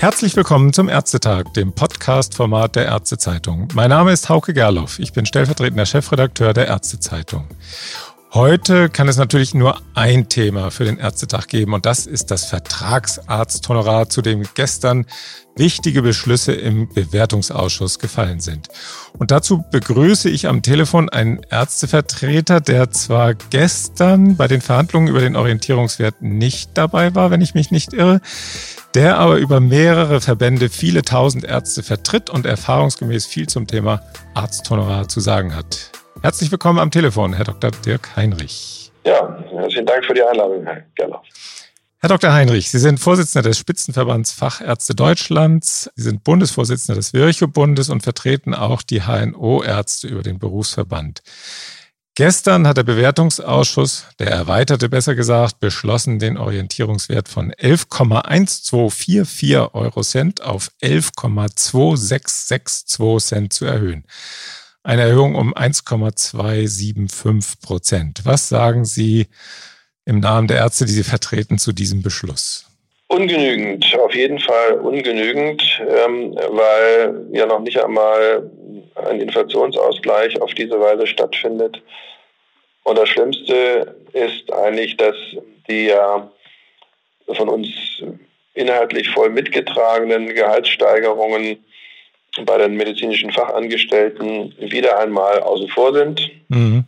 Herzlich willkommen zum Ärztetag, dem Podcast-Format der Ärztezeitung. Mein Name ist Hauke Gerloff. Ich bin stellvertretender Chefredakteur der Ärztezeitung. Heute kann es natürlich nur ein Thema für den Ärztetag geben und das ist das Vertragsarzthonorar, zu dem gestern wichtige Beschlüsse im Bewertungsausschuss gefallen sind. Und dazu begrüße ich am Telefon einen Ärztevertreter, der zwar gestern bei den Verhandlungen über den Orientierungswert nicht dabei war, wenn ich mich nicht irre, der aber über mehrere Verbände viele tausend Ärzte vertritt und erfahrungsgemäß viel zum Thema Arzthonorar zu sagen hat. Herzlich willkommen am Telefon, Herr Dr. Dirk Heinrich. Ja, herzlichen Dank für die Einladung, Herr Gerloff. Herr Dr. Heinrich, Sie sind Vorsitzender des Spitzenverbands Fachärzte Deutschlands. Sie sind Bundesvorsitzender des Virchow-Bundes und vertreten auch die HNO-Ärzte über den Berufsverband. Gestern hat der Bewertungsausschuss, der erweiterte besser gesagt, beschlossen, den Orientierungswert von 11,1244 Euro Cent auf 11,2662 Cent zu erhöhen eine Erhöhung um 1,275 Prozent. Was sagen Sie im Namen der Ärzte, die Sie vertreten, zu diesem Beschluss? Ungenügend, auf jeden Fall ungenügend, ähm, weil ja noch nicht einmal ein Inflationsausgleich auf diese Weise stattfindet. Und das Schlimmste ist eigentlich, dass die ja von uns inhaltlich voll mitgetragenen Gehaltssteigerungen bei den medizinischen Fachangestellten wieder einmal außen vor sind mhm.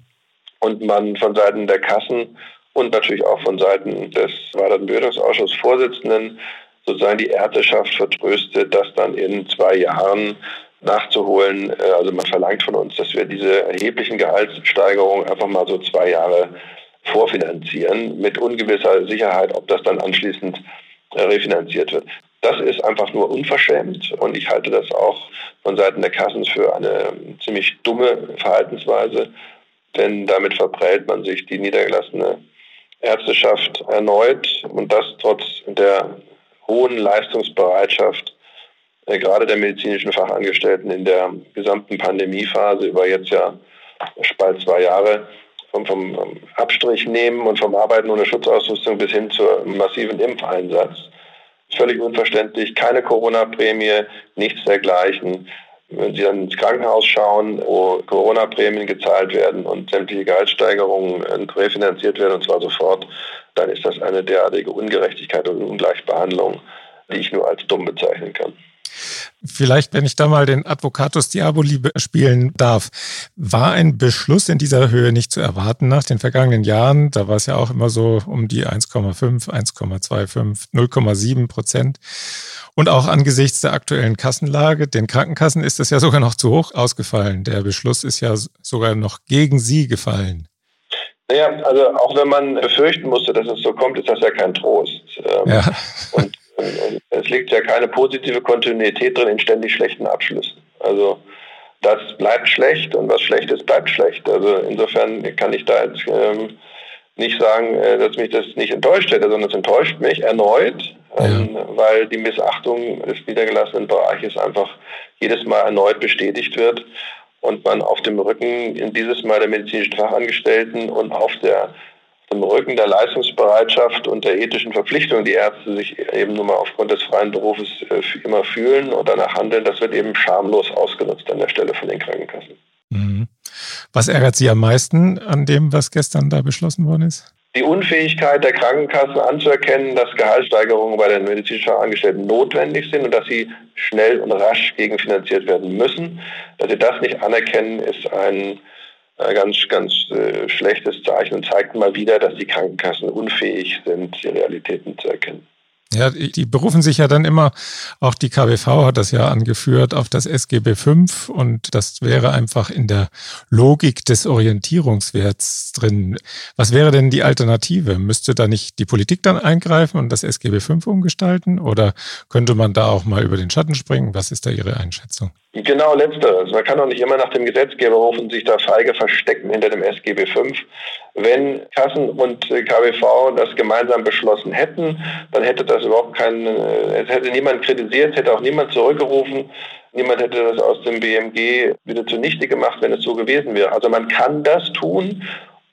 und man von Seiten der Kassen und natürlich auch von Seiten des weiteren Bildungsausschusses Vorsitzenden sozusagen die Ärzteschaft vertröstet, das dann in zwei Jahren nachzuholen. Äh, also man verlangt von uns, dass wir diese erheblichen Gehaltssteigerungen einfach mal so zwei Jahre vorfinanzieren, mit ungewisser Sicherheit, ob das dann anschließend äh, refinanziert wird. Das ist einfach nur unverschämt und ich halte das auch von Seiten der Kassen für eine ziemlich dumme Verhaltensweise, denn damit verprellt man sich die niedergelassene Ärzteschaft erneut und das trotz der hohen Leistungsbereitschaft äh, gerade der medizinischen Fachangestellten in der gesamten Pandemiephase über jetzt ja bald zwei Jahre vom, vom Abstrich nehmen und vom Arbeiten ohne Schutzausrüstung bis hin zum massiven Impfeinsatz völlig unverständlich, keine Corona-Prämie, nichts dergleichen. Wenn Sie dann ins Krankenhaus schauen, wo Corona-Prämien gezahlt werden und sämtliche Gehaltssteigerungen refinanziert werden, und zwar sofort, dann ist das eine derartige Ungerechtigkeit und Ungleichbehandlung, die ich nur als dumm bezeichnen kann. Vielleicht, wenn ich da mal den Advocatus Diaboli spielen darf, war ein Beschluss in dieser Höhe nicht zu erwarten nach den vergangenen Jahren? Da war es ja auch immer so um die 1,5, 1,25, 0,7 Prozent. Und auch angesichts der aktuellen Kassenlage, den Krankenkassen ist es ja sogar noch zu hoch ausgefallen. Der Beschluss ist ja sogar noch gegen Sie gefallen. Naja, also auch wenn man befürchten musste, dass es so kommt, ist das ja kein Trost. Ähm, ja. Und es liegt ja keine positive Kontinuität drin in ständig schlechten Abschlüssen. Also das bleibt schlecht und was schlecht ist, bleibt schlecht. Also insofern kann ich da jetzt ähm, nicht sagen, äh, dass mich das nicht enttäuscht hätte, sondern es enttäuscht mich erneut, ähm, ja. weil die Missachtung des niedergelassenen Bereiches einfach jedes Mal erneut bestätigt wird und man auf dem Rücken dieses Mal der medizinischen Fachangestellten und auf der im Rücken der Leistungsbereitschaft und der ethischen Verpflichtung, die Ärzte sich eben nur mal aufgrund des freien Berufes äh, immer fühlen und danach handeln, das wird eben schamlos ausgenutzt an der Stelle von den Krankenkassen. Mhm. Was ärgert Sie am meisten an dem, was gestern da beschlossen worden ist? Die Unfähigkeit der Krankenkassen anzuerkennen, dass Gehaltssteigerungen bei den medizinischen Angestellten notwendig sind und dass sie schnell und rasch gegenfinanziert werden müssen. Dass sie das nicht anerkennen, ist ein ganz, ganz äh, schlechtes Zeichen und zeigt mal wieder, dass die Krankenkassen unfähig sind, die Realitäten zu erkennen. Ja, die berufen sich ja dann immer, auch die KWV hat das ja angeführt, auf das SGB V und das wäre einfach in der Logik des Orientierungswerts drin. Was wäre denn die Alternative? Müsste da nicht die Politik dann eingreifen und das SGB V umgestalten oder könnte man da auch mal über den Schatten springen? Was ist da Ihre Einschätzung? Genau, letzteres. Man kann doch nicht immer nach dem Gesetzgeber rufen, sich da feige verstecken hinter dem SGB V. Wenn Kassen und KBV das gemeinsam beschlossen hätten, dann hätte das überhaupt keinen, es hätte niemand kritisiert, hätte auch niemand zurückgerufen. Niemand hätte das aus dem BMG wieder zunichte gemacht, wenn es so gewesen wäre. Also man kann das tun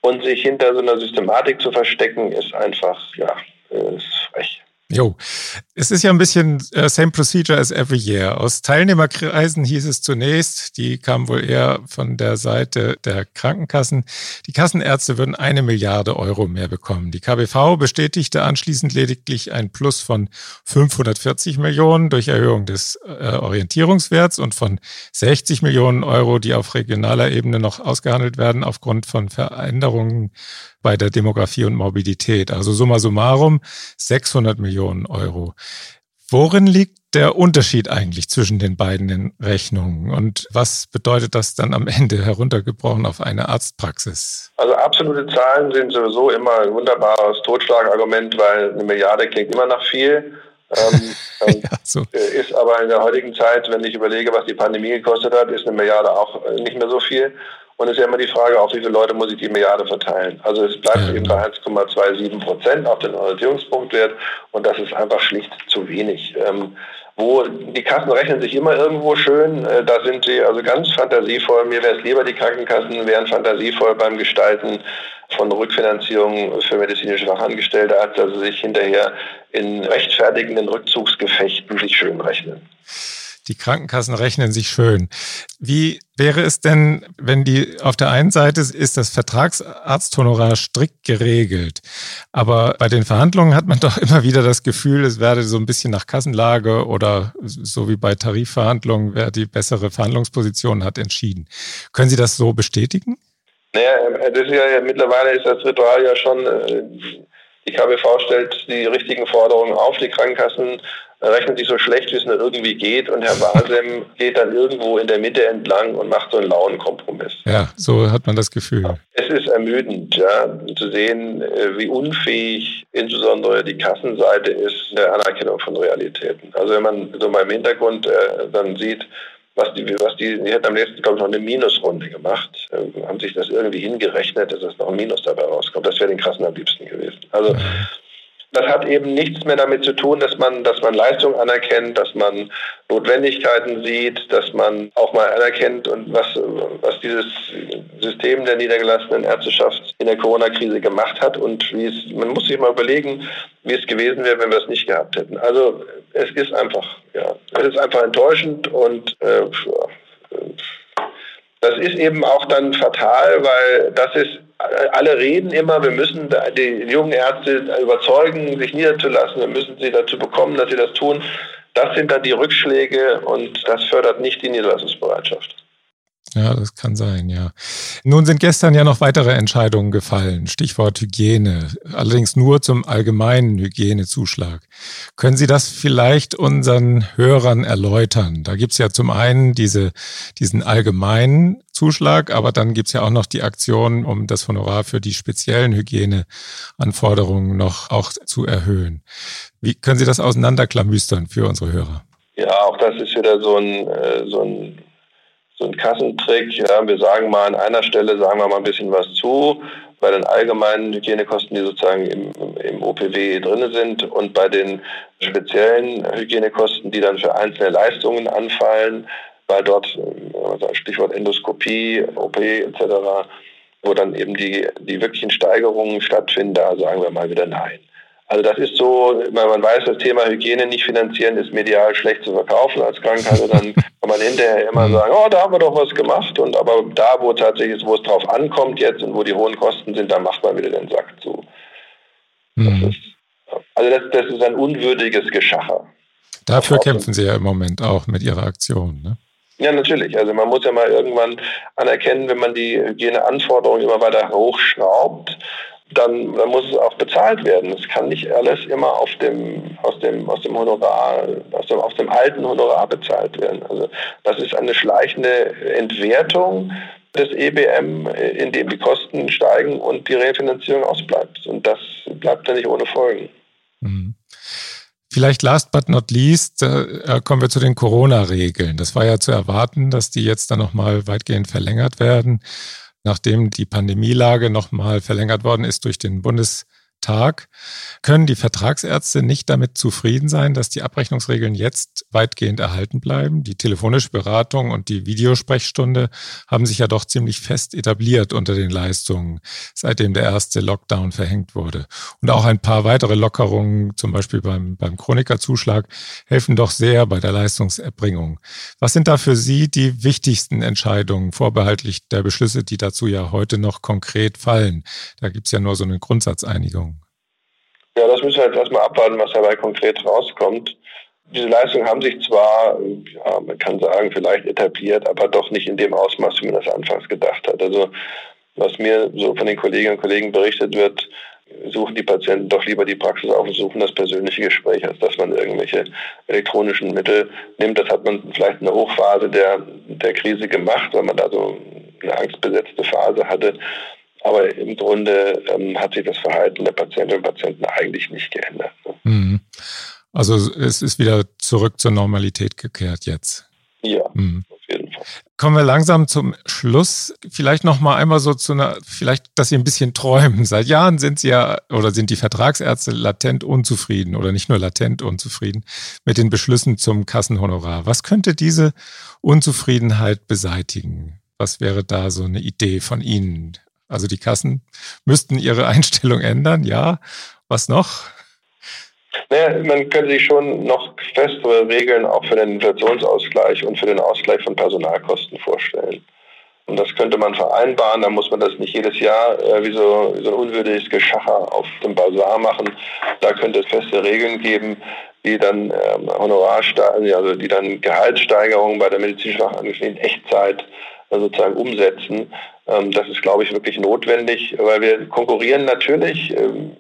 und sich hinter so einer Systematik zu verstecken, ist einfach, ja, ist frech. Jo, es ist ja ein bisschen uh, same procedure as every year. Aus Teilnehmerkreisen hieß es zunächst, die kamen wohl eher von der Seite der Krankenkassen, die Kassenärzte würden eine Milliarde Euro mehr bekommen. Die KBV bestätigte anschließend lediglich ein Plus von 540 Millionen durch Erhöhung des äh, Orientierungswerts und von 60 Millionen Euro, die auf regionaler Ebene noch ausgehandelt werden aufgrund von Veränderungen bei der Demografie und Morbidität. Also summa summarum 600 Millionen Euro. Worin liegt der Unterschied eigentlich zwischen den beiden Rechnungen und was bedeutet das dann am Ende heruntergebrochen auf eine Arztpraxis? Also absolute Zahlen sind sowieso immer ein wunderbares Totschlagargument, weil eine Milliarde klingt immer nach viel. ähm, ja, so. Ist aber in der heutigen Zeit, wenn ich überlege, was die Pandemie gekostet hat, ist eine Milliarde auch nicht mehr so viel. Und es ist ja immer die Frage, auf wie viele Leute muss ich die Milliarde verteilen. Also es bleibt ja, eben bei 1,27 Prozent auf den Orientierungspunktwert und das ist einfach schlicht zu wenig. Ähm, wo die Kassen rechnen sich immer irgendwo schön, äh, da sind sie also ganz fantasievoll. Mir wäre es lieber, die Krankenkassen wären fantasievoll beim Gestalten von Rückfinanzierungen für medizinische Fachangestellte, als dass sie sich hinterher in rechtfertigenden Rückzugsgefechten sich schön rechnen. Die Krankenkassen rechnen sich schön. Wie wäre es denn, wenn die auf der einen Seite ist das Vertragsarzthonorar strikt geregelt, aber bei den Verhandlungen hat man doch immer wieder das Gefühl, es werde so ein bisschen nach Kassenlage oder so wie bei Tarifverhandlungen, wer die bessere Verhandlungsposition hat, entschieden. Können Sie das so bestätigen? Naja, das ist ja mittlerweile ist das Ritual ja schon, äh, die KBV stellt die richtigen Forderungen auf, die Krankenkassen rechnet sich so schlecht, wie es nur irgendwie geht. Und Herr Basem geht dann irgendwo in der Mitte entlang und macht so einen lauen Kompromiss. Ja, so hat man das Gefühl. Es ist ermüdend, ja, zu sehen, äh, wie unfähig insbesondere die Kassenseite ist der Anerkennung von Realitäten. Also wenn man so mal im Hintergrund äh, dann sieht, was die, was die, die hätten am nächsten, glaube ich, noch eine Minusrunde gemacht, äh, haben sich das irgendwie hingerechnet, dass es noch ein Minus dabei rauskommt. Das wäre den Kassen am liebsten gewesen. Also. Das hat eben nichts mehr damit zu tun, dass man, dass man Leistung anerkennt, dass man Notwendigkeiten sieht, dass man auch mal anerkennt und was, was dieses System der niedergelassenen Ärzteschaft in der Corona-Krise gemacht hat und wie es, man muss sich mal überlegen, wie es gewesen wäre, wenn wir es nicht gehabt hätten. Also es ist einfach, ja, es ist einfach enttäuschend und äh, das ist eben auch dann fatal, weil das ist alle reden immer, wir müssen die jungen Ärzte überzeugen, sich niederzulassen, wir müssen sie dazu bekommen, dass sie das tun. Das sind dann die Rückschläge und das fördert nicht die Niederlassungsbereitschaft. Ja, das kann sein, ja. Nun sind gestern ja noch weitere Entscheidungen gefallen. Stichwort Hygiene. Allerdings nur zum allgemeinen Hygienezuschlag. Können Sie das vielleicht unseren Hörern erläutern? Da gibt's ja zum einen diese, diesen allgemeinen Zuschlag, aber dann gibt's ja auch noch die Aktion, um das Honorar für die speziellen Hygieneanforderungen noch auch zu erhöhen. Wie können Sie das auseinanderklamüstern für unsere Hörer? Ja, auch das ist wieder so ein, äh, so ein so ein Kassentrick. Ja, wir sagen mal an einer Stelle, sagen wir mal ein bisschen was zu, bei den allgemeinen Hygienekosten, die sozusagen im, im OPW drin sind und bei den speziellen Hygienekosten, die dann für einzelne Leistungen anfallen, weil dort, Stichwort Endoskopie, OP etc., wo dann eben die, die wirklichen Steigerungen stattfinden, da sagen wir mal wieder nein. Also das ist so, weil man weiß, das Thema Hygiene nicht finanzieren ist medial schlecht zu verkaufen als Krankenkasse, dann kann man hinterher immer mhm. sagen, oh, da haben wir doch was gemacht. Und aber da, wo tatsächlich, wo es drauf ankommt jetzt und wo die hohen Kosten sind, da macht man wieder den Sack zu. Mhm. Ist, also das, das ist ein unwürdiges Geschacher. Dafür kämpfen Sie ja im Moment auch mit Ihrer Aktion, ne? Ja, natürlich. Also man muss ja mal irgendwann anerkennen, wenn man die Hygieneanforderungen immer weiter hochschraubt, dann, dann muss es auch bezahlt werden. Es kann nicht alles immer auf dem, aus dem, aus dem Honorar, aus dem, aus dem alten Honorar bezahlt werden. Also das ist eine schleichende Entwertung des EBM, in dem die Kosten steigen und die Refinanzierung ausbleibt. Und das bleibt dann nicht ohne Folgen. Mhm. Vielleicht last but not least äh, kommen wir zu den Corona-Regeln. Das war ja zu erwarten, dass die jetzt dann nochmal weitgehend verlängert werden nachdem die Pandemielage nochmal verlängert worden ist durch den Bundes Tag. Können die Vertragsärzte nicht damit zufrieden sein, dass die Abrechnungsregeln jetzt weitgehend erhalten bleiben? Die telefonische Beratung und die Videosprechstunde haben sich ja doch ziemlich fest etabliert unter den Leistungen, seitdem der erste Lockdown verhängt wurde. Und auch ein paar weitere Lockerungen, zum Beispiel beim, beim Chronikerzuschlag, helfen doch sehr bei der Leistungserbringung. Was sind da für Sie die wichtigsten Entscheidungen, vorbehaltlich der Beschlüsse, die dazu ja heute noch konkret fallen? Da gibt es ja nur so eine Grundsatzeinigung. Ja, das müssen wir jetzt erstmal abwarten, was dabei konkret rauskommt. Diese Leistungen haben sich zwar, ja, man kann sagen, vielleicht etabliert, aber doch nicht in dem Ausmaß, wie man das anfangs gedacht hat. Also was mir so von den Kolleginnen und Kollegen berichtet wird, suchen die Patienten doch lieber die Praxis auf und suchen das persönliche Gespräch, als dass man irgendwelche elektronischen Mittel nimmt. Das hat man vielleicht in der Hochphase der, der Krise gemacht, weil man da so eine angstbesetzte Phase hatte. Aber im Grunde ähm, hat sich das Verhalten der Patientinnen und Patienten eigentlich nicht geändert. Ne? Mhm. Also es ist wieder zurück zur Normalität gekehrt jetzt. Ja, mhm. auf jeden Fall. Kommen wir langsam zum Schluss. Vielleicht noch mal einmal so zu einer, vielleicht, dass Sie ein bisschen träumen. Seit Jahren sind Sie ja oder sind die Vertragsärzte latent unzufrieden oder nicht nur latent unzufrieden mit den Beschlüssen zum Kassenhonorar. Was könnte diese Unzufriedenheit beseitigen? Was wäre da so eine Idee von Ihnen? Also die Kassen müssten ihre Einstellung ändern, ja. Was noch? Naja, man könnte sich schon noch festere Regeln auch für den Inflationsausgleich und für den Ausgleich von Personalkosten vorstellen. Und das könnte man vereinbaren, da muss man das nicht jedes Jahr äh, wie, so, wie so ein unwürdiges Geschacher auf dem Basar machen. Da könnte es feste Regeln geben, die dann ähm, Honorarsteigerungen, also die dann Gehaltssteigerungen bei der medizinischen Fachangestellten in Echtzeit sozusagen umsetzen. Ähm, das ist, glaube ich, wirklich notwendig, weil wir konkurrieren natürlich ähm,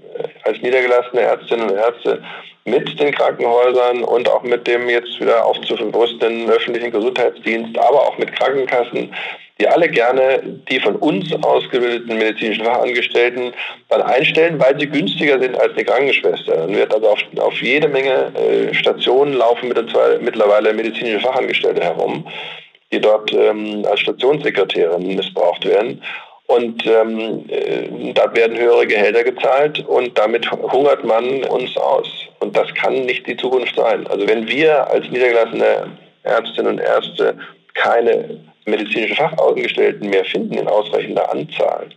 als niedergelassene Ärztinnen und Ärzte mit den Krankenhäusern und auch mit dem jetzt wieder aufzuverbrüstenden öffentlichen Gesundheitsdienst, aber auch mit Krankenkassen, die alle gerne die von uns ausgebildeten medizinischen Fachangestellten dann einstellen, weil sie günstiger sind als die Krankenschwester. Dann wird also auf, auf jede Menge äh, Stationen laufen mittlerweile medizinische Fachangestellte herum die dort ähm, als Stationssekretärin missbraucht werden. Und ähm, äh, da werden höhere Gehälter gezahlt und damit hungert man uns aus. Und das kann nicht die Zukunft sein. Also wenn wir als niedergelassene Ärztinnen und Ärzte keine medizinischen Fachangestellten mehr finden in ausreichender Anzahl,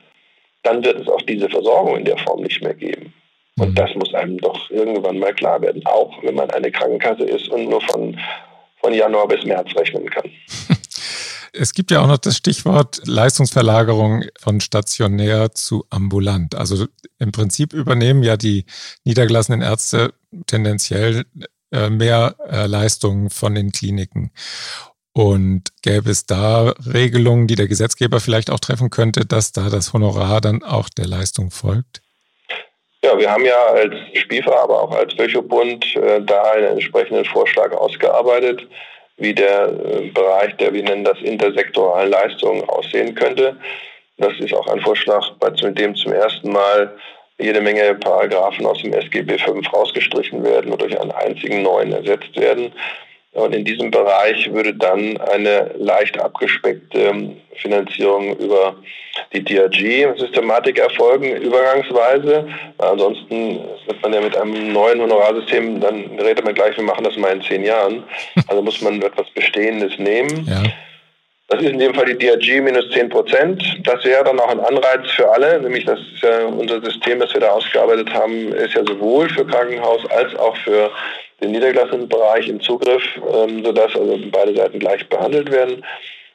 dann wird es auch diese Versorgung in der Form nicht mehr geben. Und mhm. das muss einem doch irgendwann mal klar werden, auch wenn man eine Krankenkasse ist und nur von, von Januar bis März rechnen kann. Es gibt ja auch noch das Stichwort Leistungsverlagerung von stationär zu ambulant. Also im Prinzip übernehmen ja die niedergelassenen Ärzte tendenziell äh, mehr äh, Leistungen von den Kliniken. Und gäbe es da Regelungen, die der Gesetzgeber vielleicht auch treffen könnte, dass da das Honorar dann auch der Leistung folgt? Ja, wir haben ja als SPIFA, aber auch als Bund äh, da einen entsprechenden Vorschlag ausgearbeitet wie der äh, Bereich der, wir nennen das, intersektoralen Leistungen aussehen könnte. Das ist auch ein Vorschlag, bei dem zum ersten Mal jede Menge Paragraphen aus dem SGB V rausgestrichen werden oder durch einen einzigen neuen ersetzt werden. Und in diesem Bereich würde dann eine leicht abgespeckte ähm, Finanzierung über die DRG-Systematik erfolgen, übergangsweise. Ansonsten wird man ja mit einem neuen Honorarsystem, dann redet man gleich, wir machen das mal in zehn Jahren. Also muss man etwas Bestehendes nehmen. Ja. Das ist in dem Fall die DRG minus 10 Prozent. Das wäre dann auch ein Anreiz für alle, nämlich das ist ja unser System, das wir da ausgearbeitet haben, ist ja sowohl für Krankenhaus als auch für den niedergelassenen Bereich im Zugriff, ähm, sodass also beide Seiten gleich behandelt werden.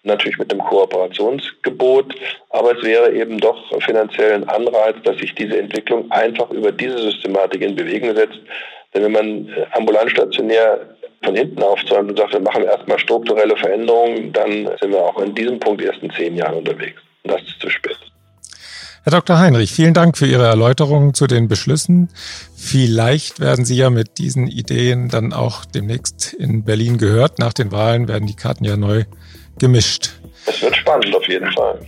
Natürlich mit einem Kooperationsgebot, aber es wäre eben doch finanziell ein Anreiz, dass sich diese Entwicklung einfach über diese Systematik in Bewegung setzt. Denn wenn man äh, ambulant stationär von hinten aufzäumt und sagt, wir machen erstmal strukturelle Veränderungen, dann sind wir auch in diesem Punkt erst in zehn Jahren unterwegs. Und das ist zu spät. Herr Dr. Heinrich, vielen Dank für Ihre Erläuterungen zu den Beschlüssen. Vielleicht werden Sie ja mit diesen Ideen dann auch demnächst in Berlin gehört. Nach den Wahlen werden die Karten ja neu gemischt. Es wird spannend auf jeden Fall.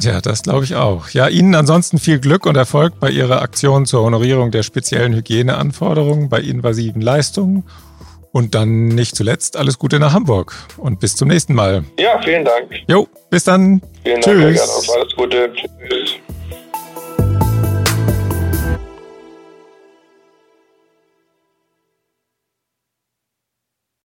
Ja, das glaube ich auch. Ja, Ihnen ansonsten viel Glück und Erfolg bei Ihrer Aktion zur Honorierung der speziellen Hygieneanforderungen bei invasiven Leistungen. Und dann nicht zuletzt alles Gute nach Hamburg und bis zum nächsten Mal. Ja, vielen Dank. Jo, bis dann. Vielen Dank, Tschüss. Alles Gute. Tschüss.